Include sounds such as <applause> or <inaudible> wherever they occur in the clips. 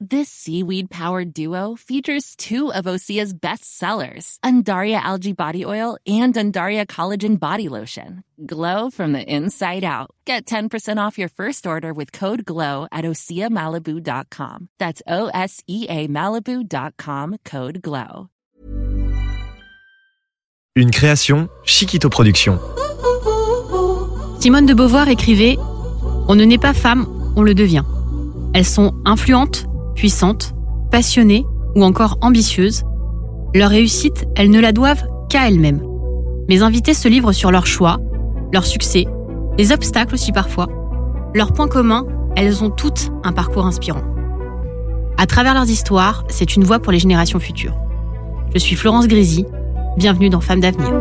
This seaweed powered duo features two of Osea's best sellers, Undaria Algae Body Oil and Undaria Collagen Body Lotion. Glow from the inside out. Get 10% off your first order with code GLOW at OseaMalibu.com. That's O S E A Malibu.com code GLOW. Une création Chiquito Productions. Simone de Beauvoir écrivait On ne naît pas femme, on le devient. Elles sont influentes, puissantes, passionnées ou encore ambitieuses. Leur réussite, elles ne la doivent qu'à elles-mêmes. Mes invités se livrent sur leurs choix, leurs succès, les obstacles aussi parfois. Leurs points communs, elles ont toutes un parcours inspirant. À travers leurs histoires, c'est une voix pour les générations futures. Je suis Florence Grésy, bienvenue dans Femmes d'avenir.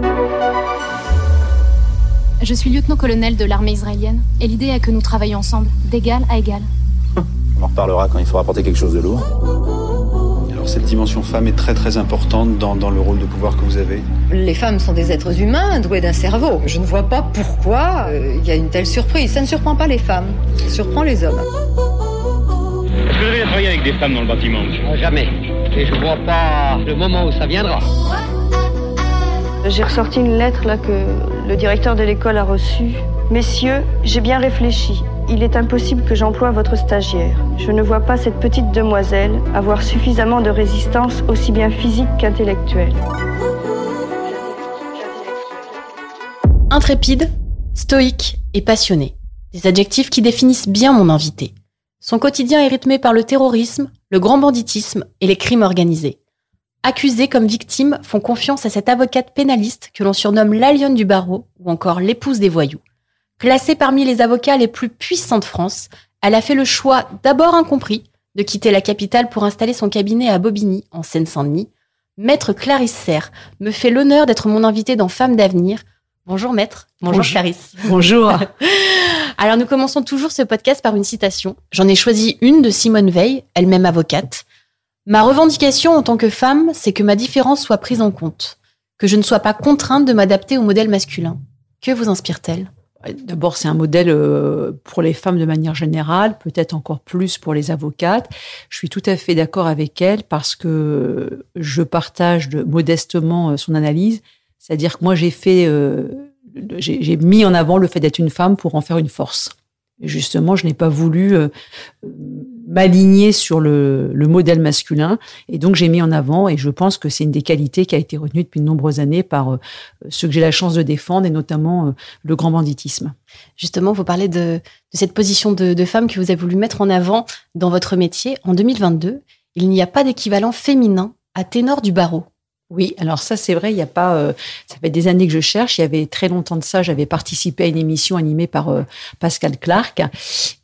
Je suis lieutenant-colonel de l'armée israélienne et l'idée est que nous travaillons ensemble, d'égal à égal. On en reparlera quand il faudra porter quelque chose de lourd. Alors cette dimension femme est très très importante dans, dans le rôle de pouvoir que vous avez. Les femmes sont des êtres humains doués d'un cerveau. Je ne vois pas pourquoi euh, il y a une telle surprise. Ça ne surprend pas les femmes, ça surprend les hommes. Est-ce que vous avez travaillé avec des femmes dans le bâtiment, monsieur? Ah, Jamais. Et je vois pas le moment où ça viendra. J'ai ressorti une lettre là que le directeur de l'école a reçue. Messieurs, j'ai bien réfléchi. Il est impossible que j'emploie votre stagiaire. Je ne vois pas cette petite demoiselle avoir suffisamment de résistance aussi bien physique qu'intellectuelle. Intrépide, stoïque et passionné. Des adjectifs qui définissent bien mon invité. Son quotidien est rythmé par le terrorisme, le grand banditisme et les crimes organisés. Accusés comme victimes font confiance à cette avocate pénaliste que l'on surnomme la du barreau ou encore l'épouse des voyous. Classée parmi les avocats les plus puissants de France, elle a fait le choix, d'abord incompris, de quitter la capitale pour installer son cabinet à Bobigny, en Seine-Saint-Denis. Maître Clarisse Serre me fait l'honneur d'être mon invitée dans Femmes d'avenir. Bonjour maître. Bonjour, Bonjour. Clarisse. Bonjour. <laughs> Alors nous commençons toujours ce podcast par une citation. J'en ai choisi une de Simone Veil, elle-même avocate. Ma revendication en tant que femme, c'est que ma différence soit prise en compte, que je ne sois pas contrainte de m'adapter au modèle masculin. Que vous inspire-t-elle? D'abord, c'est un modèle euh, pour les femmes de manière générale, peut-être encore plus pour les avocates. Je suis tout à fait d'accord avec elle parce que je partage de- modestement euh, son analyse. C'est-à-dire que moi, j'ai fait, euh, j'ai mis en avant le fait d'être une femme pour en faire une force. Justement, je n'ai pas voulu m'aligner sur le, le modèle masculin. Et donc, j'ai mis en avant, et je pense que c'est une des qualités qui a été retenue depuis de nombreuses années par euh, ceux que j'ai la chance de défendre, et notamment euh, le grand banditisme. Justement, vous parlez de, de cette position de, de femme que vous avez voulu mettre en avant dans votre métier. En 2022, il n'y a pas d'équivalent féminin à ténor du barreau. Oui, alors ça c'est vrai, il n'y a pas. euh, ça fait des années que je cherche. Il y avait très longtemps de ça, j'avais participé à une émission animée par euh, Pascal Clark,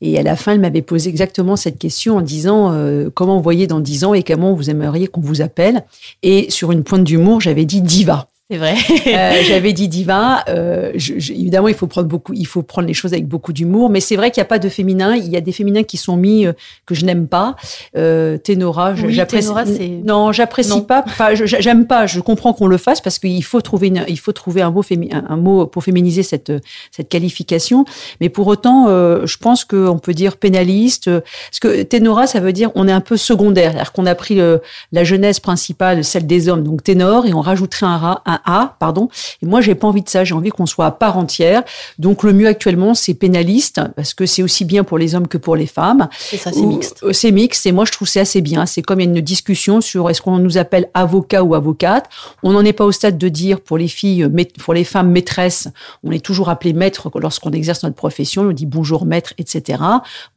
et à la fin, elle m'avait posé exactement cette question en disant euh, comment vous voyez dans dix ans et comment vous aimeriez qu'on vous appelle. Et sur une pointe d'humour, j'avais dit diva. C'est vrai. Euh, <laughs> j'avais dit diva. Euh, je- je- évidemment, il faut prendre beaucoup, il faut prendre les choses avec beaucoup d'humour. Mais c'est vrai qu'il n'y a pas de féminin. Il y a des féminins qui sont mis euh, que je n'aime pas. Ténora, Oui, j'apprécie. Non, j'apprécie pas. Enfin, j'aime pas. Je comprends qu'on le fasse parce qu'il faut trouver une, il faut trouver un mot fémi- un, un mot pour féminiser cette cette qualification. Mais pour autant, je pense qu'on peut dire pénaliste. Parce que ténora, ça veut dire on est un peu secondaire, c'est-à-dire qu'on a pris le, la jeunesse principale, celle des hommes, donc ténor, et on rajouterait un, ra- un A, pardon. Et moi, j'ai pas envie de ça. J'ai envie qu'on soit à part entière. Donc, le mieux actuellement, c'est pénaliste, parce que c'est aussi bien pour les hommes que pour les femmes. C'est ça, c'est mixte. euh, C'est mixte, et moi, je trouve c'est assez bien. C'est comme il y a une discussion sur est-ce qu'on nous appelle avocat ou avocate. On n'en est pas au stade de dire pour les filles, pour les femmes maîtresses, on est toujours appelé maître lorsqu'on exerce notre profession. On dit bonjour maître, etc.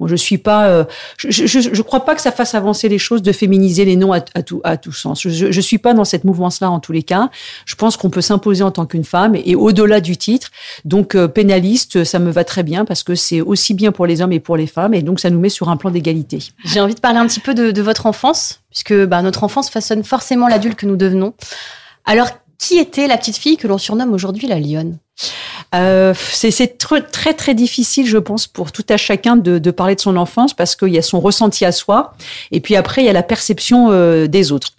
Moi, je suis pas, euh, je, je, je- je crois pas que ça fasse avancer les choses de féminiser les noms à, à tout, à tout sens. Je, je, je suis pas dans cette mouvance-là en tous les cas. Je pense qu'on peut s'imposer en tant qu'une femme et, au-delà du titre. Donc, euh, pénaliste, ça me va très bien parce que c'est aussi bien pour les hommes et pour les femmes et donc ça nous met sur un plan d'égalité. J'ai envie de parler un petit peu de, de votre enfance, puisque bah, notre enfance façonne forcément l'adulte que nous devenons. Alors, qui était la petite fille que l'on surnomme aujourd'hui la lionne? Euh, C'est très, très difficile, je pense, pour tout à chacun de, de parler de son enfance parce qu'il y a son ressenti à soi et puis après il y a la perception euh, des autres.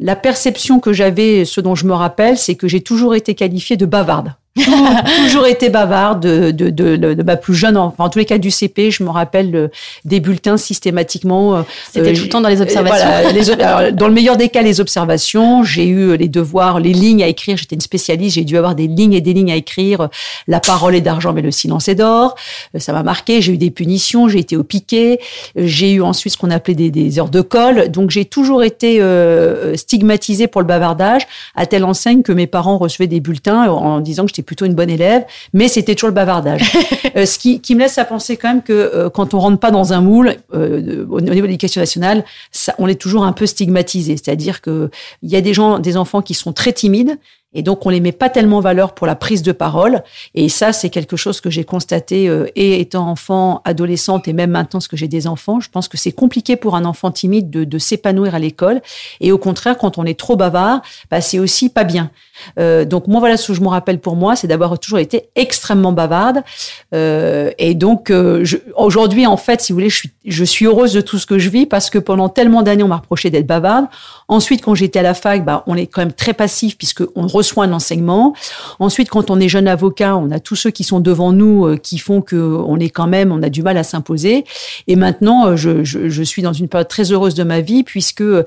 La perception que j'avais, ce dont je me rappelle, c'est que j'ai toujours été qualifiée de bavarde <laughs> toujours été bavarde de, de, de, de, ma plus jeune, enfin en tous les cas du CP, je me rappelle des bulletins systématiquement. Euh, C'était euh, tout le temps dans les observations. Dans le meilleur des cas, les observations. J'ai eu les devoirs, les lignes à écrire. J'étais une spécialiste. J'ai dû avoir des lignes et des lignes à écrire. La parole est d'argent, mais le silence est d'or. Euh, ça m'a marqué. J'ai eu des punitions. J'ai été au piquet. J'ai eu ensuite ce qu'on appelait des, des, heures de colle. Donc j'ai toujours été euh, stigmatisée pour le bavardage, à telle enseigne que mes parents recevaient des bulletins en disant que j'étais plutôt une bonne élève, mais c'était toujours le bavardage. <laughs> euh, ce qui, qui, me laisse à penser quand même que euh, quand on rentre pas dans un moule, euh, au niveau de l'éducation nationale, ça, on est toujours un peu stigmatisé. C'est-à-dire que il y a des gens, des enfants qui sont très timides et donc, on les met pas tellement en valeur pour la prise de parole. Et ça, c'est quelque chose que j'ai constaté, euh, et étant enfant, adolescente, et même maintenant, parce que j'ai des enfants, je pense que c'est compliqué pour un enfant timide de, de s'épanouir à l'école. Et au contraire, quand on est trop bavard, bah, c'est aussi pas bien. Euh, donc moi, voilà ce que je me rappelle pour moi, c'est d'avoir toujours été extrêmement bavarde. Euh, et donc, euh, aujourd'hui, en fait, si vous voulez, je suis, je suis heureuse de tout ce que je vis parce que pendant tellement d'années, on m'a reproché d'être bavarde. Ensuite, quand j'étais à la fac, bah, on est quand même très passif puisque on reçoit un enseignement. Ensuite, quand on est jeune avocat, on a tous ceux qui sont devant nous euh, qui font que on est quand même, on a du mal à s'imposer. Et maintenant, euh, je, je, je, suis dans une période très heureuse de ma vie puisque euh,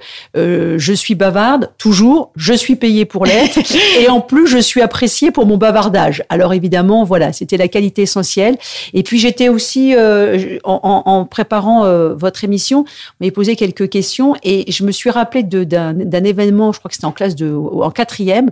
je suis bavarde toujours, je suis payée pour l'être <laughs> et en plus je suis appréciée pour mon bavardage. Alors évidemment, voilà, c'était la qualité essentielle. Et puis j'étais aussi euh, en, en, préparant euh, votre émission, on m'avait posé quelques questions et je me suis rappelé d'un événement, je crois que c'était en classe de, en quatrième.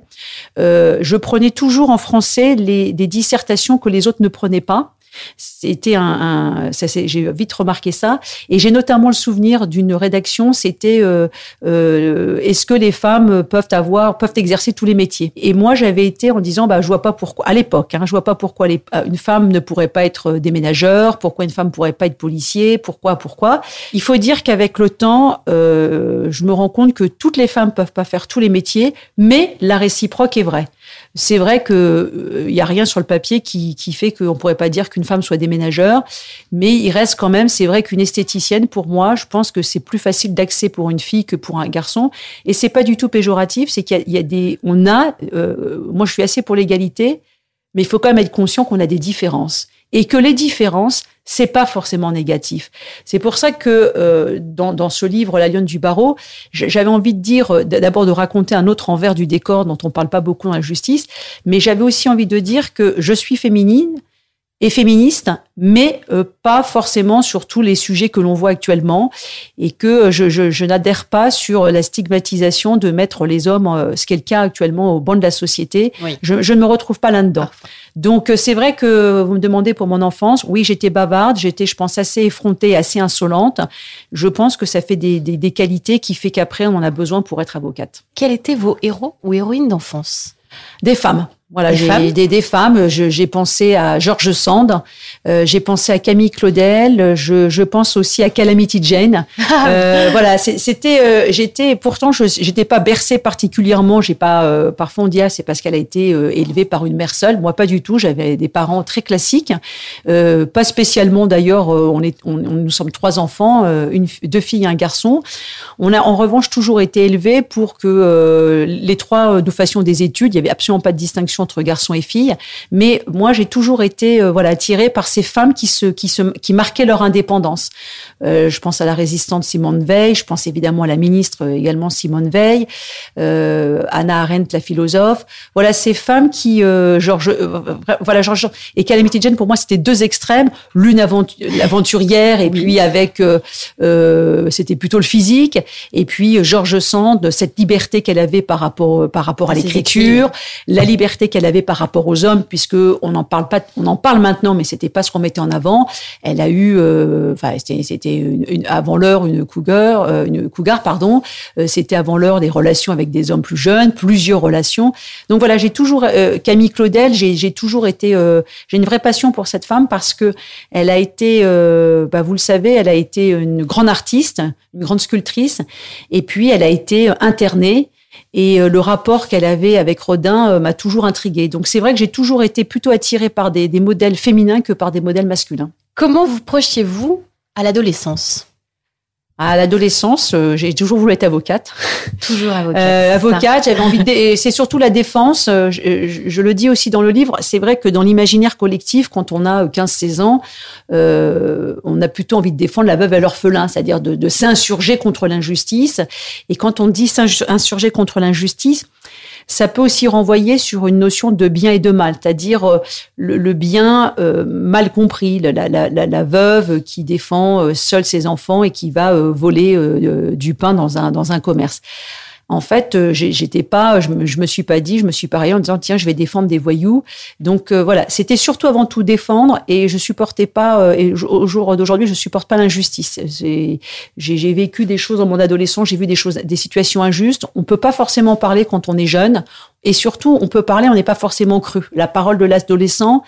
Euh, je prenais toujours en français les, des dissertations que les autres ne prenaient pas. C'était un, j'ai vite remarqué ça, et j'ai notamment le souvenir d'une rédaction. C'était euh, euh, est-ce que les femmes peuvent avoir, peuvent exercer tous les métiers? Et moi, j'avais été en disant, bah, je vois pas pourquoi. À l'époque, hein, je vois pas pourquoi une femme ne pourrait pas être déménageur, pourquoi une femme pourrait pas être policier, pourquoi, pourquoi. Il faut dire qu'avec le temps, je me rends compte que toutes les femmes peuvent pas faire tous les métiers, mais la réciproque est vraie. C'est vrai que il y a rien sur le papier qui, fait qu'on pourrait pas dire qu'une femme soit déménageur, mais il reste quand même, c'est vrai qu'une esthéticienne, pour moi, je pense que c'est plus facile d'accès pour une fille que pour un garçon. Et c'est pas du tout péjoratif, c'est qu'il y, y, a des, on a, euh, moi je suis assez pour l'égalité, mais il faut quand même être conscient qu'on a des différences et que les différences, c'est pas forcément négatif. C'est pour ça que euh, dans, dans, ce livre La Lionne du Barreau, j'avais envie de dire euh, d'abord de raconter un autre envers du décor dont on parle pas beaucoup dans la justice, mais j'avais aussi envie de dire que je suis féminine, et féministe, mais euh, pas forcément sur tous les sujets que l'on voit actuellement, et que je, je, je n'adhère pas sur la stigmatisation de mettre les hommes, euh, ce qui est le cas actuellement au banc de la société. Oui. Je, je, ne me retrouve pas là-dedans. Donc euh, c'est vrai que vous me demandez pour mon enfance, oui j'étais bavarde, j'étais je pense assez effrontée, assez insolente. Je pense que ça fait des, des, des qualités qui fait qu'après on en a besoin pour être avocate. Quels étaient vos héros ou héroïnes d'enfance? Des femmes. Voilà, des femmes. Des, des femmes. J'ai pensé à Georges Sand, euh, j'ai pensé à Camille Claudel, je, je, pense aussi à Calamity Jane. <laughs> euh, voilà, c'était, euh, j'étais, pourtant, je j'étais pas bercée particulièrement. J'ai pas, parfois on dit ah c'est parce qu'elle a été élevée par une mère seule. Moi, pas du tout. J'avais des parents très classiques, pas spécialement d'ailleurs. on est, on, nous sommes trois enfants, une, deux filles et un garçon. On a en revanche toujours été élevés pour que les trois nous fassions des études. Il y avait absolument pas de distinction entre garçons et filles. Mais moi, j'ai toujours été euh, voilà attirée par ces femmes qui se qui se qui marquaient leur indépendance. Euh, je pense à la résistante Simone Veil. Je pense évidemment à la ministre euh, également Simone Veil, euh, Anna Arendt, la philosophe. Voilà ces femmes qui Georges voilà Georges et Calamity Jane pour moi c'était deux extrêmes. L'une aventurière et puis avec c'était plutôt le physique et puis Georges Sand cette liberté qu'elle avait par rapport par rapport à l'écriture, la liberté qu'elle avait par rapport aux hommes, puisque on n'en parle pas, on en parle maintenant, mais c'était pas ce qu'on mettait en avant. Elle a eu, euh, enfin, c'était une, une, avant l'heure une cougar, euh, une cougar, pardon. Euh, c'était avant l'heure des relations avec des hommes plus jeunes, plusieurs relations. Donc voilà, j'ai toujours euh, Camille Claudel, j'ai toujours été, euh, j'ai une vraie passion pour cette femme parce que elle a été, euh, bah, vous le savez, elle a été une grande artiste, une grande sculptrice, et puis elle a été internée Et le rapport qu'elle avait avec Rodin m'a toujours intriguée. Donc c'est vrai que j'ai toujours été plutôt attirée par des, des modèles féminins que par des modèles masculins. Comment vous projetiez-vous à l'adolescence? À l'adolescence, euh, j'ai toujours voulu être avocate. Toujours avocate. Euh, avocate, j'avais envie de. C'est surtout la défense. Euh, je, le dis aussi dans le livre. C'est vrai que dans l'imaginaire collectif, quand on a 15-16 ans, on a plutôt envie de défendre la veuve et l'orphelin, c'est-à-dire de, de s'insurger contre l'injustice. Et quand on dit s'insurger contre l'injustice, ça peut aussi renvoyer sur une notion de bien et de mal, c'est-à-dire euh, le, bien euh, mal compris, la, veuve qui défend euh, seule ses enfants et qui va voler du pain dans un commerce en fait, euh, j'étais pas, je me, me suis pas dit, je me suis pas en disant tiens, je vais défendre des voyous. Donc euh, voilà, c'était surtout avant tout défendre et je supportais pas. Euh, et au jour d'aujourd'hui, je supporte pas l'injustice. J'ai vécu des choses dans mon adolescence, j'ai vu des choses, des situations injustes. On peut pas forcément parler quand on est jeune et surtout, on peut parler, on n'est pas forcément cru. La parole de l'adolescent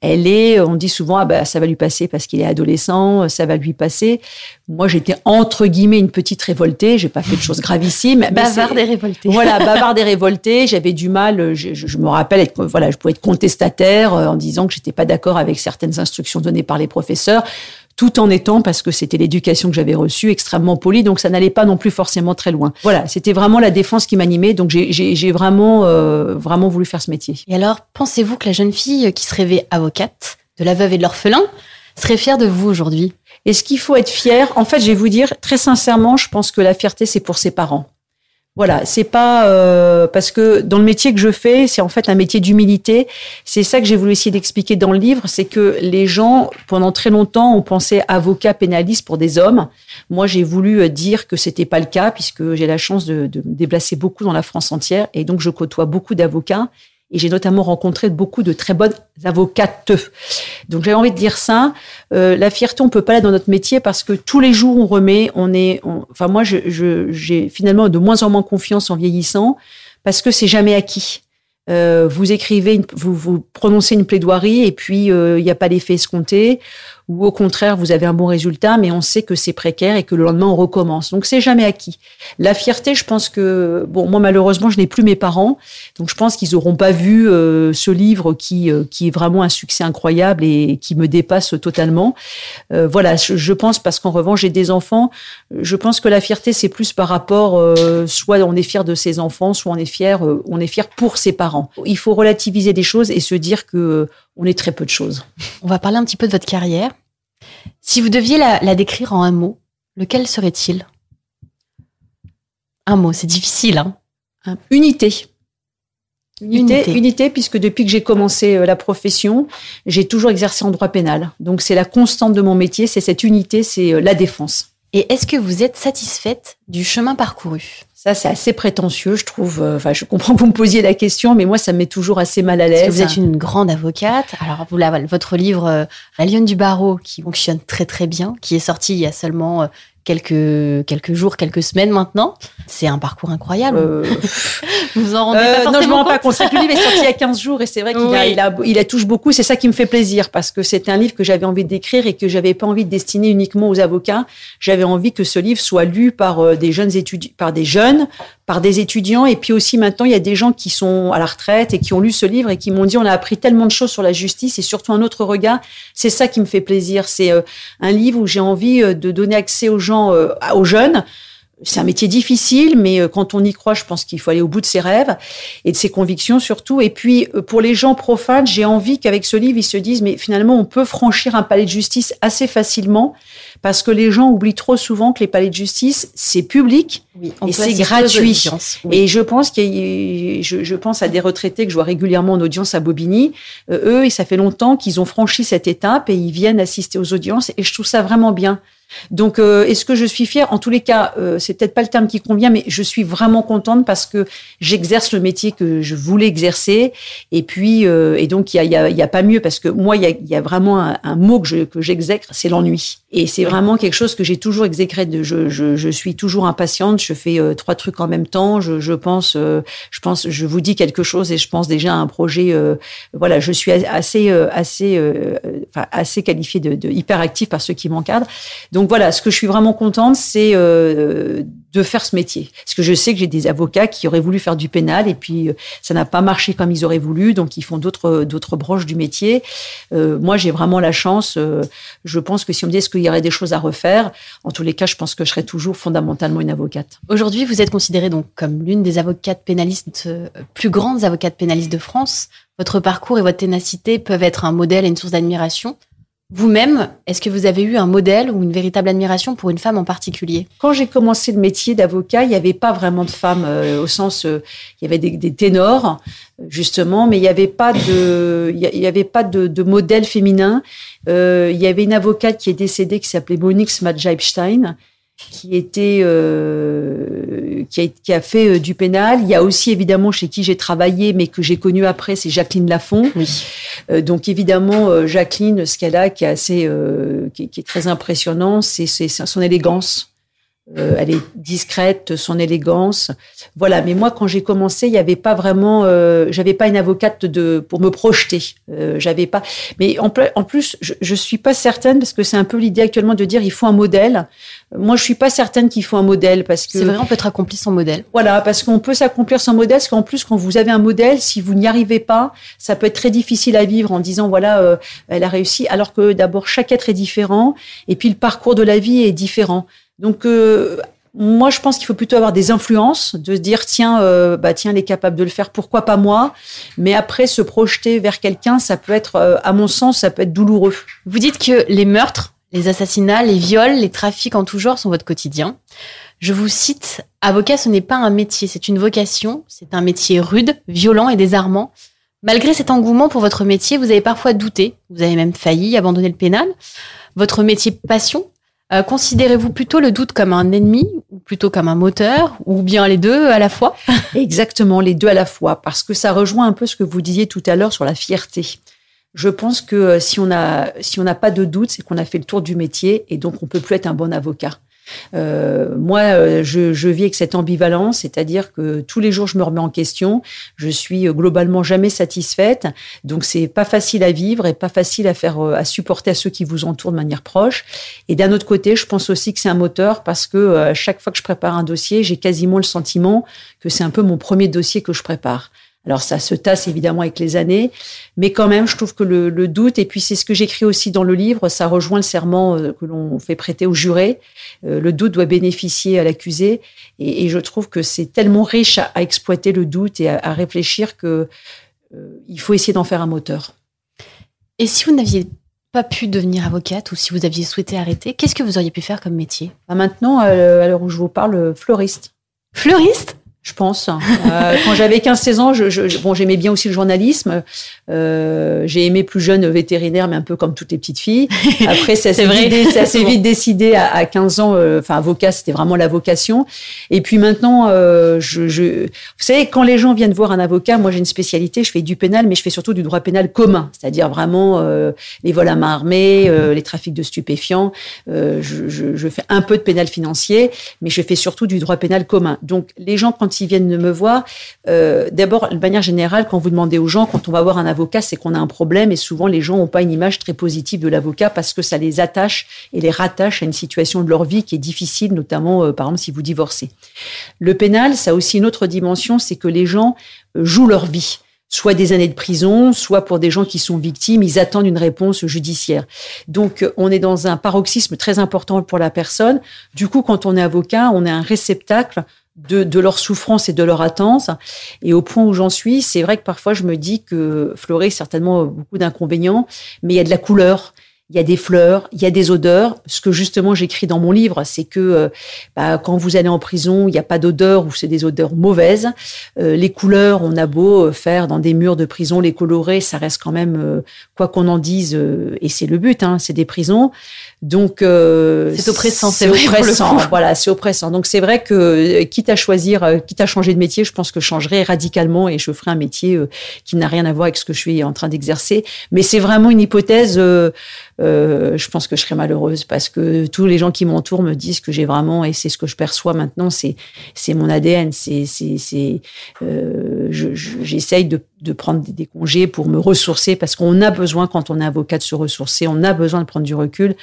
elle est, on dit souvent, ah bah, ça va lui passer parce qu'il est adolescent, ça va lui passer. Moi, j'étais entre guillemets une petite révoltée. J'ai pas fait de choses gravissimes. bavarde et révoltée. Voilà, <laughs> bavarde et révoltée. J'avais du mal. Je, me rappelle, voilà, je pouvais être contestataire euh, en disant que j'étais pas d'accord avec certaines instructions données par les professeurs tout en étant, parce que c'était l'éducation que j'avais reçue, extrêmement polie, donc ça n'allait pas non plus forcément très loin. Voilà, c'était vraiment la défense qui m'animait, donc j'ai vraiment, euh, vraiment voulu faire ce métier. Et alors, pensez-vous que la jeune fille qui se rêvait avocate, de la veuve et de l'orphelin, serait fière de vous aujourd'hui? Est-ce qu'il faut être fier? En fait, je vais vous dire, très sincèrement, je pense que la fierté, c'est pour ses parents. Voilà, c'est pas euh, parce que dans le métier que je fais, c'est en fait un métier d'humilité. C'est ça que j'ai voulu essayer d'expliquer dans le livre, c'est que les gens pendant très longtemps ont pensé avocat pénaliste pour des hommes. Moi, j'ai voulu euh, dire que c'était pas le cas puisque j'ai la chance de, de me déplacer beaucoup dans la France entière et donc je côtoie beaucoup d'avocats et j'ai notamment rencontré beaucoup de très bonnes avocates. Donc j'ai envie de dire ça. Euh, la fierté, on peut pas l'être dans notre métier parce que tous les jours on remet, on est. enfin moi, j'ai finalement de moins en moins confiance en vieillissant parce que c'est jamais acquis. Euh, vous écrivez, vous, vous prononcez une plaidoirie et puis euh, il n'y a pas d'effet escompté ou au contraire vous avez un bon résultat, mais on sait que c'est précaire et que le lendemain on recommence. Donc c'est jamais acquis. La fierté, je pense que bon, moi malheureusement je n'ai plus mes parents, donc je pense qu'ils auront pas vu euh, ce livre qui euh, qui est vraiment un succès incroyable et qui me dépasse totalement. Euh, voilà, je, pense parce qu'en revanche j'ai des enfants, je pense que la fierté c'est plus par rapport soit on est fier de ses enfants, soit on est fier on est fier pour ses parents. Il faut relativiser des choses et se dire que on est très peu de choses. On va parler un petit peu de votre carrière. Si vous deviez la, décrire en un mot, lequel serait-il? Un mot, c'est difficile. Hein unité. Unité, unité. puisque depuis que j'ai commencé euh, la profession, j'ai toujours exercé en droit pénal. Donc c'est la constante de mon métier, c'est cette unité, c'est euh, la défense. Et est-ce que vous êtes satisfaite du chemin parcouru? Ça, c'est assez prétentieux, je trouve. Euh, enfin, je comprends que vous me posiez la question, mais moi, ça me met toujours assez mal à l'aise. Vous êtes une grande avocate. Alors, vous, votre livre euh, La Lionne du Barreau, qui fonctionne très très bien, qui est sorti il y a seulement euh, quelques, quelques jours, quelques semaines maintenant. C'est un parcours incroyable. Euh... <laughs> vous en rendez pas forcément Non, je me rends pas compte. Le livre est sorti il y a <laughs> 15 jours et c'est vrai qu'il a, il a, il a, touche beaucoup. C'est ça qui me fait plaisir parce que c'est un livre que j'avais envie d'écrire et que j'avais pas envie de destiner uniquement aux avocats. J'avais envie que ce livre soit lu par euh, des jeunes étudiants, par des jeunes, par des étudiants. Et puis aussi maintenant, il y a des gens qui sont à la retraite et qui ont lu ce livre et qui m'ont dit on a appris tellement de choses sur la justice et surtout un autre regard. C'est ça qui me fait plaisir. C'est euh, un livre où j'ai envie euh, de donner accès aux gens, euh, aux jeunes. C'est un métier difficile, mais quand on y croit, je pense qu'il faut aller au bout de ses rêves et de ses convictions surtout. Et puis, pour les gens profanes, j'ai envie qu'avec ce livre, ils se disent, mais finalement, on peut franchir un palais de justice assez facilement parce que les gens oublient trop souvent que les palais de justice, c'est public et c'est gratuit. Et je pense qu'il je, je, pense à des retraités que je vois régulièrement en audience à Bobigny. Euh, eux, et ça fait longtemps qu'ils ont franchi cette étape et ils viennent assister aux audiences et je trouve ça vraiment bien. Donc, euh, est-ce que je suis fière? En tous les cas, euh, c'est peut-être pas le terme qui convient, mais je suis vraiment contente parce que j'exerce le métier que je voulais exercer. Et puis, euh, et donc, il y a, pas mieux parce que moi, il y a, y a, vraiment un, mot que, je, que j'exècre, c'est l'ennui. Et c'est vraiment quelque chose que j'ai toujours exécré. De, je, je, je, suis toujours impatiente. Je fais trois trucs en même temps. Je, je pense, je pense, je vous dis quelque chose et je pense déjà à un projet. voilà, je suis assez, assez, enfin, assez qualifiée de, de hyperactive par ceux qui m'encadrent. Donc voilà, ce que je suis vraiment contente, c'est euh, de faire ce métier. Parce que je sais que j'ai des avocats qui auraient voulu faire du pénal et puis euh, ça n'a pas marché comme ils auraient voulu, donc ils font d'autres d'autres branches du métier. Euh, moi, j'ai vraiment la chance. je pense que si on me dit est-ce qu'il y aurait des choses à refaire, en tous les cas, je pense que je serais toujours fondamentalement une avocate. Aujourd'hui, vous êtes considérée donc comme l'une des avocates pénalistes plus grandes avocates pénalistes de France. Votre parcours et votre ténacité peuvent être un modèle et une source d'admiration. Vous-même, est-ce que vous avez eu un modèle ou une véritable admiration pour une femme en particulier? Quand j'ai commencé le métier d'avocat, il n'y avait pas vraiment de femmes euh, au sens, euh, il y avait des, ténors justement, mais il n'y avait pas de, il y avait pas de, modèle féminin. Euh, il y avait une avocate qui est décédée qui s'appelait Monique Smadjaipstein, qui était euh, qui, a, qui, a, fait euh, du pénal. Il y a aussi évidemment chez qui j'ai travaillé, mais que j'ai connu après, c'est Jacqueline Lafont. Oui. Euh, donc évidemment euh, Jacqueline, ce qu'elle a, qui est assez, euh, qui, qui, est très impressionnant, c'est son élégance. Euh, elle est discrète, son élégance, voilà. Mais moi, quand j'ai commencé, il n'y avait pas vraiment, euh, j'avais pas une avocate de pour me projeter. Euh, j'avais pas. Mais en, en plus, je, je suis pas certaine parce que c'est un peu l'idée actuellement de dire il faut un modèle. Moi, je suis pas certaine qu'il faut un modèle parce que c'est vrai, on peut être accompli sans modèle. Voilà, parce qu'on peut s'accomplir sans modèle. Parce qu'en plus, quand vous avez un modèle, si vous n'y arrivez pas, ça peut être très difficile à vivre en disant voilà, euh, elle a réussi. Alors que d'abord, chaque être est différent et puis le parcours de la vie est différent. Donc euh, moi, je pense qu'il faut plutôt avoir des influences, de se dire tiens, euh, bah tiens, elle est capable de le faire, pourquoi pas moi? Mais après, se projeter vers quelqu'un, ça peut être, euh, à mon sens, ça peut être douloureux. Vous dites que les meurtres, les assassinats, les viols, les trafics en tout genre sont votre quotidien. Je vous cite avocat, ce n'est pas un métier, c'est une vocation. C'est un métier rude, violent et désarmant. Malgré cet engouement pour votre métier, vous avez parfois douté, vous avez même failli abandonner le pénal. Votre métier passion, euh, considérez-vous plutôt le doute comme un ennemi ou plutôt comme un moteur ou bien les deux à la fois? <laughs> Exactement, les deux à la fois, parce que ça rejoint un peu ce que vous disiez tout à l'heure sur la fierté. Je pense que euh, si on a si on n'a pas de doute, c'est qu'on a fait le tour du métier et donc on peut plus être un bon avocat. Euh, moi, euh, je, je, vis avec cette ambivalence, c'est-à-dire que tous les jours, je me remets en question. Je suis euh, globalement jamais satisfaite, donc c'est pas facile à vivre et pas facile à faire, à supporter à ceux qui vous entourent de manière proche. Et d'un autre côté, je pense aussi que c'est un moteur parce que chaque fois que je prépare un dossier, j'ai quasiment le sentiment que c'est un peu mon premier dossier que je prépare. Alors ça se tasse évidemment avec les années, mais quand même, je trouve que le, le doute, et puis c'est ce que j'écris aussi dans le livre, ça rejoint le serment euh, que l'on fait prêter au juré. Euh, le doute doit bénéficier à l'accusé, et, et, je trouve que c'est tellement riche à, exploiter le doute et à, à réfléchir que euh, il faut essayer d'en faire un moteur. Et si vous n'aviez pas pu devenir avocate ou si vous aviez souhaité arrêter, qu'est-ce que vous auriez pu faire comme métier? Bah Maintenant, à l'heure où je vous parle, fleuriste. Fleuriste? Je pense. Euh, quand j'avais 15-16 ans, je, je, bon, j'aimais bien aussi le journalisme. Euh, j'ai aimé plus jeune vétérinaire, mais un peu comme toutes les petites filles. Après, <laughs> ça s'est vite, ça s'est <laughs> vite décidé à, à 15 ans. Euh, enfin, avocat, c'était vraiment la vocation. Et puis maintenant, euh, je, je, vous savez, quand les gens viennent voir un avocat, moi j'ai une spécialité, je fais du pénal, mais je fais surtout du droit pénal commun, c'est-à-dire vraiment euh, les vols à main armée, les trafics de stupéfiants. Je, je, je fais un peu de pénal financier, mais je fais surtout du droit pénal commun. Donc, les gens quand ils viennent de me voir, euh, d'abord, de manière générale, quand vous demandez aux gens, quand on va voir un avocat, c'est qu'on a un problème et souvent les gens n'ont pas une image très positive de l'avocat parce que ça les attache et les rattache à une situation de leur vie qui est difficile, notamment, euh, par exemple, si vous divorcez. Le pénal, ça a aussi une autre dimension, c'est que les gens euh, jouent leur vie soit des années de prison, soit pour des gens qui sont victimes, ils attendent une réponse judiciaire. Donc, on est dans un paroxysme très important pour la personne. Du coup, quand on est avocat, on est un réceptacle de, de leur souffrance et de leur attente. Et au point où j'en suis, c'est vrai que parfois je me dis que Fleuret, certainement beaucoup d'inconvénients, mais il y a de la couleur il y a des fleurs, il y a des odeurs. Ce que justement j'écris dans mon livre, c'est que euh, bah, quand vous allez en prison, il n'y a pas d'odeur ou c'est des odeurs mauvaises. Euh, les couleurs, on a beau euh, faire dans des murs de prison les colorer, ça reste quand même, quoi qu'on en dise, et c'est le but, hein, c'est des prisons. Donc c'est oppressant, c'est oppressant. Voilà, c'est oppressant. Donc c'est vrai que quitte à choisir, quitte à changer de métier, je pense que je changerai radicalement et je ferai un métier qui n'a rien à voir avec ce que je suis en train d'exercer. Mais c'est vraiment une hypothèse euh, je pense que je serais malheureuse parce que tous les gens qui m'entourent me disent que j'ai vraiment, et c'est ce que je perçois maintenant, c'est c'est mon ADN. C'est c'est euh, j'essaye de, de prendre des congés pour me ressourcer parce qu'on a besoin quand on est avocat de se ressourcer, on a besoin de prendre du recul.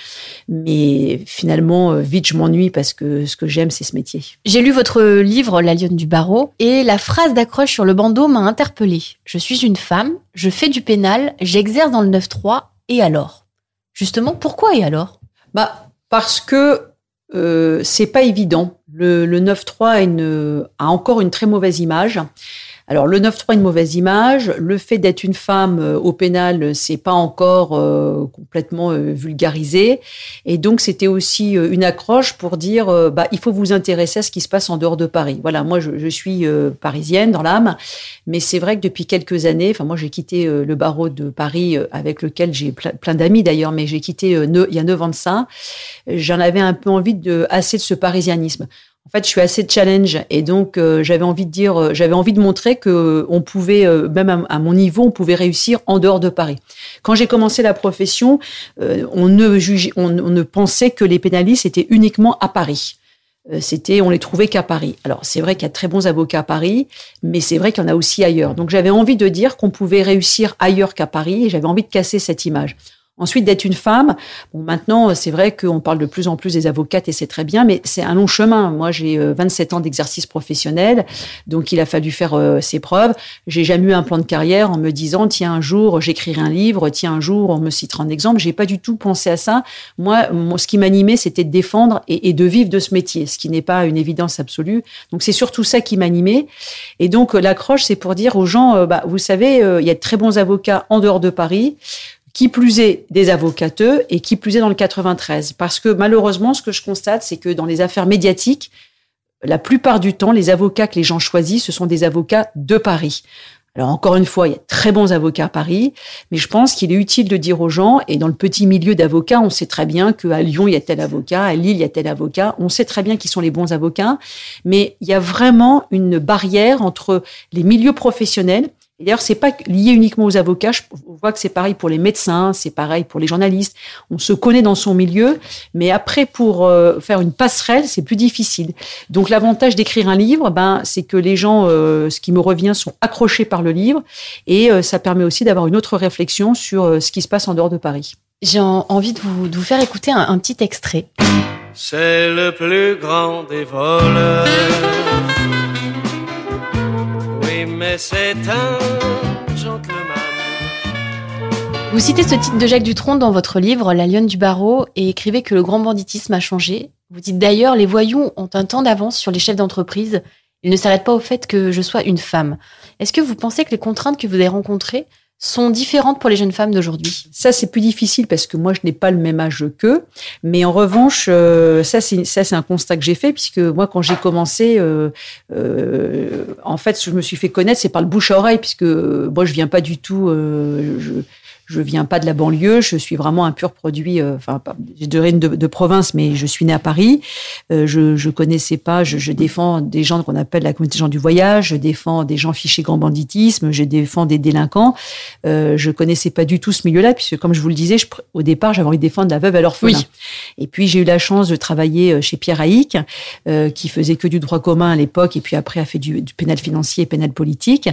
Mais finalement, euh, vite je m'ennuie parce que ce que j'aime c'est ce métier. J'ai lu votre livre La Lionne du Barreau et la phrase d'accroche sur le bandeau m'a interpellée. Je suis une femme, je fais du pénal, j'exerce dans le 9-3 et alors? Justement, pourquoi et alors? Bah parce que euh, c'est pas évident. Le, le 9-3 a, a, encore une très mauvaise image. Alors le 9-3 une mauvaise image, le fait d'être une femme euh, au pénal, c'est pas encore euh, complètement euh, vulgarisé, et donc c'était aussi une accroche pour dire bah il faut vous intéresser à ce qui se passe en dehors de Paris. Voilà, moi je, suis parisienne dans l'âme, mais c'est vrai que depuis quelques années, enfin moi j'ai quitté le barreau de Paris avec lequel j'ai plein, plein d'amis d'ailleurs, mais j'ai quitté il y a 9 ans de ça. J'en avais un peu envie de assez de ce parisianisme. En fait, je suis assez challenge et donc euh, j'avais envie de dire, euh, j'avais envie de montrer que on pouvait, euh, même à, mon niveau, on pouvait réussir en dehors de Paris. Quand j'ai commencé la profession, euh, on ne jugeait, on, ne pensait que les pénalistes étaient uniquement à Paris. C'était, on les trouvait qu'à Paris. Alors c'est vrai qu'il y a très bons avocats à Paris, mais c'est vrai qu'il y en a aussi ailleurs. Donc j'avais envie de dire qu'on pouvait réussir ailleurs qu'à Paris et j'avais envie de casser cette image. Ensuite, d'être une femme. Bon, maintenant, c'est vrai qu'on parle de plus en plus des avocates et c'est très bien, mais c'est un long chemin. Moi, j'ai 27 ans d'exercice professionnel, donc il a fallu faire euh, ses preuves. J'ai jamais eu un plan de carrière en me disant, tiens, un jour, j'écrirai un livre, tiens, un jour, on me citera un exemple. J'ai pas du tout pensé à ça. Moi, ce qui m'animait, c'était de défendre et, de vivre de ce métier, ce qui n'est pas une évidence absolue. Donc, c'est surtout ça qui m'animait. Et donc, l'accroche, c'est pour dire aux gens, euh, bah, vous savez, euh, il y a de très bons avocats en dehors de Paris qui plus est des avocateux et qui plus est dans le 93. Parce que malheureusement, ce que je constate, c'est que dans les affaires médiatiques, la plupart du temps, les avocats que les gens choisissent, ce sont des avocats de Paris. Alors encore une fois, il y a très bons avocats à Paris, mais je pense qu'il est utile de dire aux gens, et dans le petit milieu d'avocats, on sait très bien qu'à Lyon, il y a tel avocat, à Lille, il y a tel avocat, on sait très bien qui sont les bons avocats, mais il y a vraiment une barrière entre les milieux professionnels et d'ailleurs, c'est pas lié uniquement aux avocats. On voit que c'est pareil pour les médecins, c'est pareil pour les journalistes. On se connaît dans son milieu, mais après, pour euh, faire une passerelle, c'est plus difficile. Donc, l'avantage d'écrire un livre, ben, c'est que les gens, euh, ce qui me revient, sont accrochés par le livre, et euh, ça permet aussi d'avoir une autre réflexion sur euh, ce qui se passe en dehors de Paris. J'ai envie de vous, de vous, faire écouter un, un petit extrait. C'est le plus grand des voleurs mais c'est un. Vous citez ce titre de Jacques Dutronc dans votre livre La Lionne du Barreau et écrivez que le grand banditisme a changé. Vous dites d'ailleurs les voyous ont un temps d'avance sur les chefs d'entreprise. Ils ne s'arrêtent pas au fait que je sois une femme. Est-ce que vous pensez que les contraintes que vous avez rencontrées sont différentes pour les jeunes femmes d'aujourd'hui Ça, c'est plus difficile parce que moi, je n'ai pas le même âge qu'eux. Mais en revanche, euh, ça, c'est un constat que j'ai fait puisque moi, quand j'ai commencé, euh, euh, en fait, je me suis fait connaître, c'est par le bouche à oreille puisque moi, je viens pas du tout. Euh, je, je viens pas de la banlieue, je suis vraiment un pur produit, euh, enfin, je dirais de, de, province, mais je suis né à Paris. Euh, je, je connaissais pas, je, je défends des gens qu'on appelle la communauté des gens du voyage, je défends des gens fichés grand banditisme, je défends des délinquants. Euh, je connaissais pas du tout ce milieu-là, puisque comme je vous le disais, je, au départ, j'avais envie de défendre la veuve à l'orphelin. Oui. Et puis j'ai eu la chance de travailler euh, chez Pierre Haïk, euh, qui faisait que du droit commun à l'époque, et puis après a fait du, du pénal financier et pénal politique.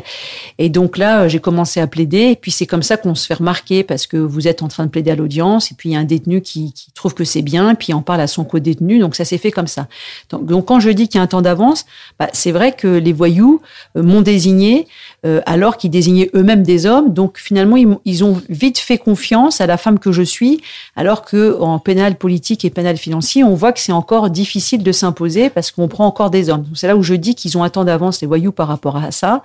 Et donc là, j'ai commencé à plaider, et puis c'est comme ça qu'on se fait remarquer parce que vous êtes en train de plaider à l'audience et puis il y a un détenu qui, trouve que c'est bien, puis on parle à son co-détenu, donc ça s'est fait comme ça. Donc, donc quand je dis qu'il y a un temps d'avance, bah, c'est vrai que les voyous euh, m'ont désigné euh, alors qu'ils désignaient eux-mêmes des hommes, donc finalement ils, ont vite fait confiance à la femme que je suis, alors que en pénal politique et pénal financier, on voit que c'est encore difficile de s'imposer parce qu'on prend encore des hommes. C'est là où je dis qu'ils ont un temps d'avance les voyous par rapport à ça.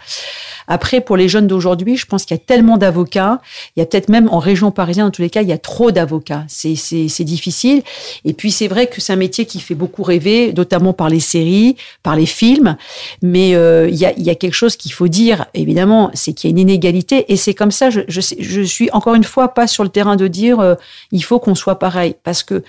Après, pour les jeunes d'aujourd'hui, je pense qu'il y a tellement d'avocats, il y a peut-être même en région parisienne, en tous les cas, il y a trop d'avocats. C'est, c'est, c'est difficile. Et puis, c'est vrai que c'est un métier qui fait beaucoup rêver, notamment par les séries, par les films. Mais euh, il, y a, il y a quelque chose qu'il faut dire, évidemment, c'est qu'il y a une inégalité. Et c'est comme ça, je, je, suis encore une fois pas sur le terrain de dire euh, il faut qu'on soit pareil. Parce que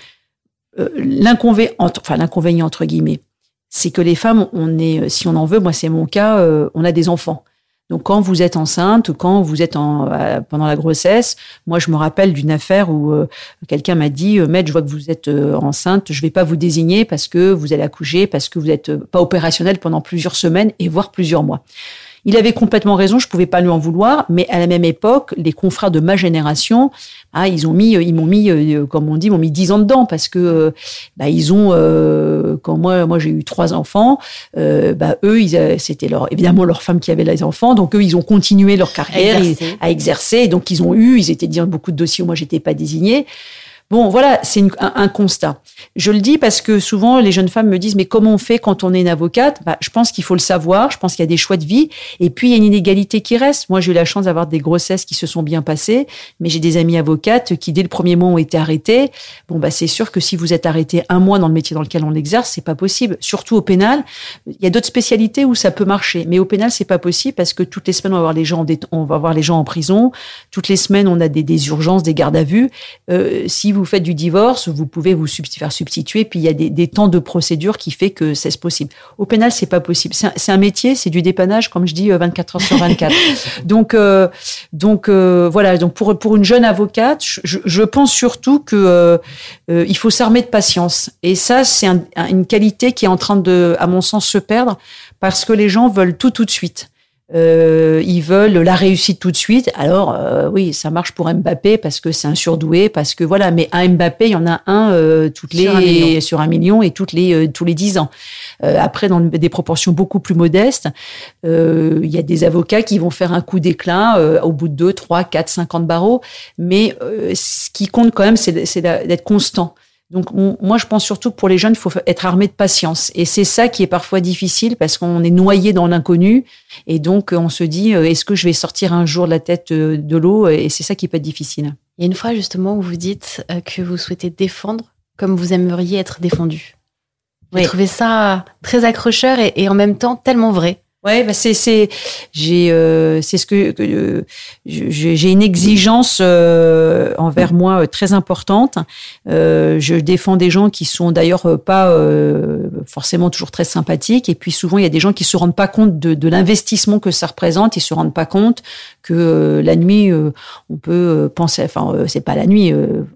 euh, l'inconvénient, entre guillemets, c'est que les femmes, on est, si on en veut, moi c'est mon cas, euh, on a des enfants. Donc quand vous êtes enceinte, quand vous êtes en, euh, pendant la grossesse, moi je me rappelle d'une affaire où euh, quelqu'un m'a dit, euh, maître, je vois que vous êtes enceinte, je vais pas vous désigner parce que vous allez accoucher, parce que vous n'êtes pas opérationnel pendant plusieurs semaines et voire plusieurs mois. Il avait complètement raison, je pouvais pas lui en vouloir, mais à la même époque, les confrères de ma génération, ah, ils ont mis, ils m'ont mis, euh, comme on dit, m'ont mis dix ans dedans parce que, euh, bah, ils ont, euh, quand moi, moi j'ai eu trois enfants, bah, eux, c'était leur, évidemment leur femme qui avait les enfants, donc eux, ils ont continué leur carrière à exercer, donc ils ont eu, ils étaient dit beaucoup de dossiers où moi j'étais pas désignée. Bon, voilà, c'est un, constat. Je le dis parce que souvent les jeunes femmes me disent mais comment on fait quand on est une avocate? Bah, Je pense qu'il faut le savoir. Je pense qu'il y a des choix de vie et puis il y a une inégalité qui reste. Moi, j'ai eu la chance d'avoir des grossesses qui se sont bien passées, mais j'ai des amies avocates qui dès le premier mois ont été arrêtées. Bon, bah c'est sûr que si vous êtes arrêté un mois dans le métier dans lequel on exerce, c'est pas possible. Surtout au pénal, il y a d'autres spécialités où ça peut marcher, mais au pénal c'est pas possible parce que toutes les semaines on va voir les gens, en prison. Toutes les semaines on a des, des urgences, des gardes à vue. Euh, si vous faites du divorce, vous pouvez vous faire substituer, puis il y a des, temps de procédure qui fait que c'est possible. Au pénal, c'est pas possible. C'est un, métier, c'est du dépannage, comme je dis, 24 euh, heures sur 24. <laughs> donc, euh, donc euh, voilà. Donc pour pour une jeune avocate, je, pense surtout que il faut s'armer de patience. Et ça, c'est une qualité qui est en train de, à mon sens, se perdre parce que les gens veulent tout tout de suite. Euh, ils veulent la réussite tout de suite. Alors euh, oui, ça marche pour Mbappé parce que c'est un surdoué, parce que voilà. Mais un Mbappé, il y en a un euh, toutes les sur un, million et toutes les euh, tous les dix ans. après, dans des proportions beaucoup plus modestes, il y a des avocats qui vont faire un coup d'éclat au bout de deux, trois, quatre, cinquante barreaux. Mais ce qui compte quand même, c'est d'être constant. Donc moi, je pense surtout que pour les jeunes, il faut être armé de patience. Et c'est ça qui est parfois difficile parce qu'on est noyé dans l'inconnu. Et donc, on se dit, euh, est-ce que je vais sortir un jour de la tête euh, de l'eau? Et c'est ça qui peut être difficile. Il y a une fois justement où vous dites euh, que vous souhaitez défendre comme vous aimeriez être défendu. Vous trouvez ça très accrocheur et en même temps tellement vrai. Ouais, bah c'est c'est j'ai euh, c'est ce que, que j'ai une exigence euh, envers moi euh, très importante. Euh, je défends des gens qui sont d'ailleurs pas forcément toujours très sympathiques et puis souvent il y a des gens qui se rendent pas compte de, l'investissement que ça représente. Ils se rendent pas compte que la nuit on peut penser. Enfin c'est pas la nuit.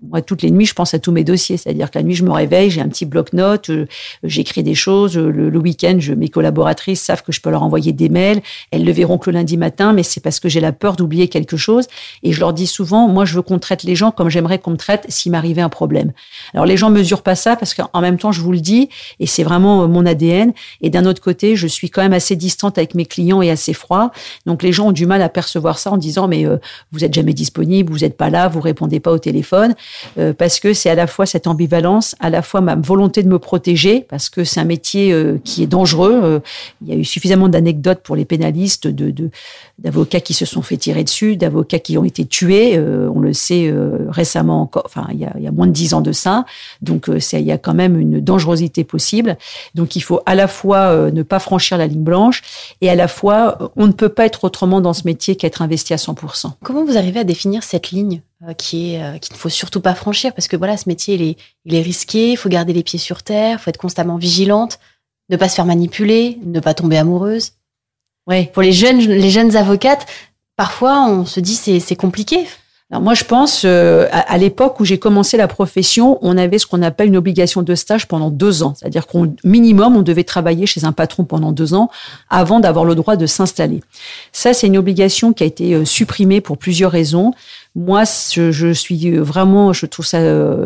moi toutes les nuits je pense à tous mes dossiers. C'est-à-dire que la nuit je me réveille, j'ai un petit bloc-notes, j'écris des choses. Le, week-end, mes collaboratrices savent que je peux leur envoyer envoyer des mails. Elles le verront que le lundi matin, mais c'est parce que j'ai la peur d'oublier quelque chose. Et je leur dis souvent, moi, je veux qu'on traite les gens comme j'aimerais qu'on me traite s'il m'arrivait un problème. Alors, les gens mesurent pas ça parce qu'en même temps, je vous le dis, et c'est vraiment euh, mon ADN. Et d'un autre côté, je suis quand même assez distante avec mes clients et assez froid. Donc, les gens ont du mal à percevoir ça en disant, mais euh, vous êtes jamais disponible, vous n'êtes pas là, vous répondez pas au téléphone, euh, parce que c'est à la fois cette ambivalence, à la fois ma volonté de me protéger, parce que c'est un métier qui est dangereux. il y a eu suffisamment anecdotes pour les pénalistes de d'avocats qui se sont fait tirer dessus, d'avocats qui ont été tués. Euh, on le sait euh, récemment encore, enfin il y a, moins de dix ans de ça. Donc euh, il y a quand même une dangerosité possible. Donc il faut à la fois ne pas franchir la ligne blanche et à la fois on ne peut pas être autrement dans ce métier qu'être investi à 100%. Comment vous arrivez à définir cette ligne qui est qu'il ne faut surtout pas franchir? Parce que voilà ce métier il est il est risqué, il faut garder les pieds sur terre, il faut être constamment vigilante, ne pas se faire manipuler, ne pas tomber amoureuse. Pour les jeunes, les jeunes avocates, parfois on se dit c'est c'est compliqué. Alors moi, je pense euh, à, l'époque où j'ai commencé la profession, on avait ce qu'on appelle une obligation de stage pendant deux ans, c'est-à-dire qu'au minimum, on devait travailler chez un patron pendant deux ans avant d'avoir le droit de s'installer. Ça, c'est une obligation qui a été euh, supprimée pour plusieurs raisons. Moi, je, je, suis vraiment, je trouve ça,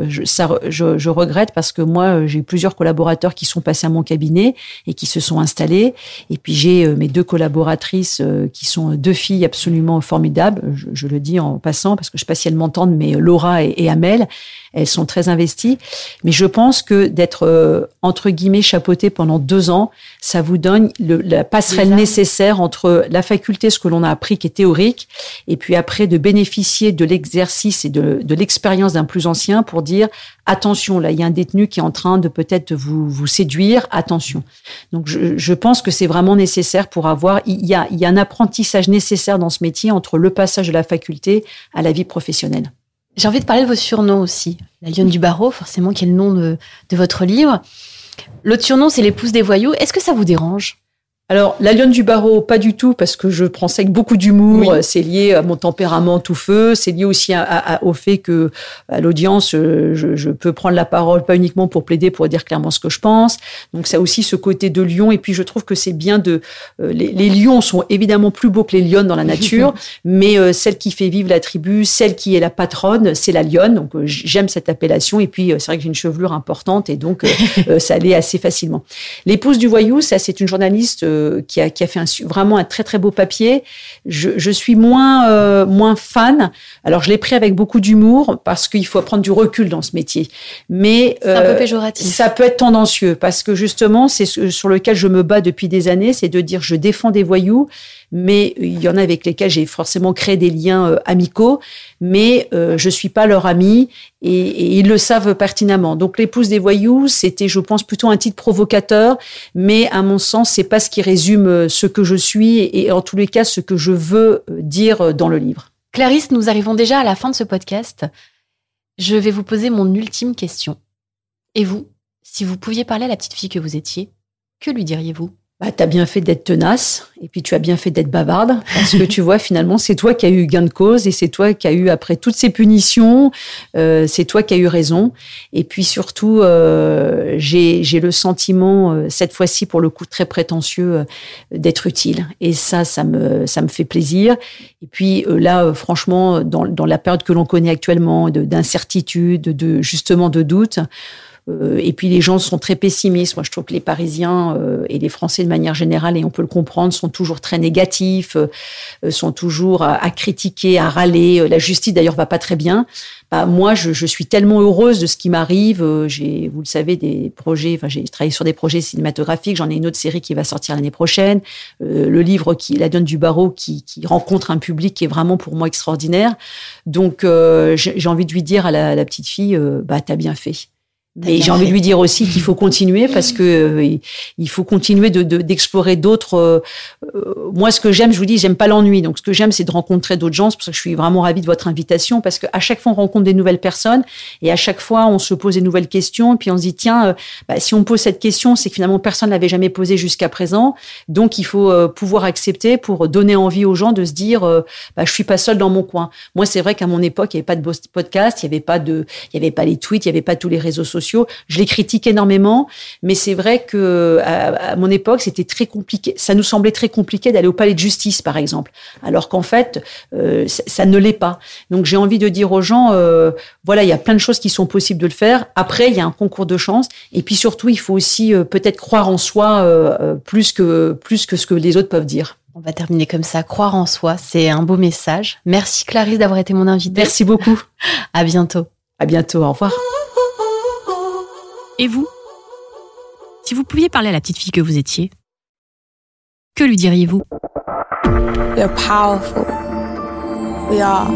je, ça, je, je regrette parce que moi, j'ai plusieurs collaborateurs qui sont passés à mon cabinet et qui se sont installés. Et puis j'ai euh, mes deux collaboratrices euh, qui sont deux filles absolument formidables. Je, le dis en passant parce que je sais pas si elles m'entendent, mais Laura et, et Amel, elles sont très investies. Mais je pense que d'être euh, entre guillemets chapeauté pendant deux ans, ça vous donne le, la passerelle nécessaire entre la faculté, ce que l'on a appris qui est théorique, et puis après de bénéficier de l'exercice et de, de l'expérience d'un plus ancien pour dire attention, là, il y a un détenu qui est en train de peut-être vous, vous séduire, attention. Donc, je, je pense que c'est vraiment nécessaire pour avoir, il y, a, il y a un apprentissage nécessaire dans ce métier entre le passage de la faculté à la vie professionnelle. J'ai envie de parler de vos surnoms aussi. La lionne du barreau, forcément, qui est le nom de, votre livre. L'autre surnom, c'est l'épouse des voyous. Est-ce que ça vous dérange? Alors, la lionne du barreau, pas du tout, parce que je prends ça avec beaucoup d'humour. C'est lié à mon tempérament tout feu. C'est lié aussi au fait que, à l'audience, euh, je, peux prendre la parole, pas uniquement pour plaider, pour dire clairement ce que je pense. Donc, ça a aussi ce côté de lion. Et puis, je trouve que c'est bien de. Euh, les, lions sont évidemment plus beaux que les lionnes dans la nature, <laughs> mais euh, celle qui fait vivre la tribu, celle qui est la patronne, c'est la lionne. Donc, j'aime cette appellation. Et puis, c'est vrai que j'ai une chevelure importante et donc, <laughs> ça allait assez facilement. L'épouse du voyou, ça, c'est une journaliste qui, a, fait vraiment un très très beau papier. Je, suis moins euh, moins fan. Alors je l'ai pris avec beaucoup d'humour parce qu'il faut prendre du recul dans ce métier. Mais un peu euh, péjoratif. Ça peut être tendancieux parce que justement c'est sur lequel je me bats depuis des années, c'est de dire je défends des voyous, mais il y en a avec lesquels j'ai forcément créé des liens euh, amicaux, mais euh, je suis pas leur ami et, ils le savent pertinemment. Donc l'épouse des voyous, c'était, je pense, plutôt un titre provocateur, mais à mon sens, c'est pas ce qui résume euh, ce que je suis et en tous les cas ce que je veux dire dans le livre. Clarisse, nous arrivons déjà à la fin de ce podcast. Je vais vous poser mon ultime question. Et vous, si vous pouviez parler à la petite fille que vous étiez, que lui diriez-vous? Bah, tu as bien fait d'être tenace et puis tu as bien fait d'être bavarde parce que tu vois finalement c'est toi qui as eu gain de cause et c'est toi qui as eu après toutes ces punitions euh, c'est toi qui as eu raison. Et puis surtout euh, j'ai le sentiment euh, cette fois-ci pour le coup très prétentieux euh, d'être utile. Et ça ça me ça me fait plaisir. Et puis euh, là franchement dans, dans la période que l'on connaît actuellement d'incertitude de, justement de doute et puis les gens sont très pessimistes. Moi, je trouve que les Parisiens euh, et les Français de manière générale, et on peut le comprendre, sont toujours très négatifs, euh, sont toujours à, critiquer, à râler. La justice, d'ailleurs, va pas très bien. Bah, moi, je, je, suis tellement heureuse de ce qui m'arrive. J'ai, vous le savez, des projets. Enfin, j'ai travaillé sur des projets cinématographiques. J'en ai une autre série qui va sortir l'année prochaine. le livre qui, La Donne du Barreau, qui, qui, rencontre un public qui est vraiment pour moi extraordinaire. Donc, j'ai envie de lui dire à la, petite fille, bah, t'as bien fait. Mais j'ai envie de lui dire aussi qu'il faut continuer parce que euh, il faut continuer de d'explorer d'autres. Euh, euh, moi, ce que j'aime, je vous dis, j'aime pas l'ennui. Donc, ce que j'aime, c'est de rencontrer d'autres gens. C'est pour ça que je suis vraiment ravie de votre invitation parce qu'à chaque fois, on rencontre des nouvelles personnes et à chaque fois, on se pose des nouvelles questions. Et puis, on se dit, tiens, bah, si on pose cette question, c'est que finalement, personne l'avait jamais posée jusqu'à présent. Donc, il faut pouvoir accepter pour donner envie aux gens de se dire, bah, je suis pas seule dans mon coin. Moi, c'est vrai qu'à mon époque, il y avait pas de podcast, il y avait pas de, il y avait pas les tweets, il y avait pas tous les réseaux sociaux je les critique énormément, mais c'est vrai que à, mon époque, c'était très compliqué. Ça nous semblait très compliqué d'aller au palais de justice, par exemple, alors qu'en fait, euh, ça, ne l'est pas. Donc j'ai envie de dire aux gens, euh, voilà, il y a plein de choses qui sont possibles de le faire. Après, il y a un concours de chance, et puis surtout, il faut aussi euh, peut-être croire en soi plus que plus que ce que les autres peuvent dire. On va terminer comme ça. Croire en soi, c'est un beau message. Merci Clarisse d'avoir été mon invitée. Merci beaucoup. À bientôt. À bientôt. Au revoir. Et vous? Si vous pouviez parler à la petite fille que vous étiez, que lui diriez-vous? We are powerful. We are.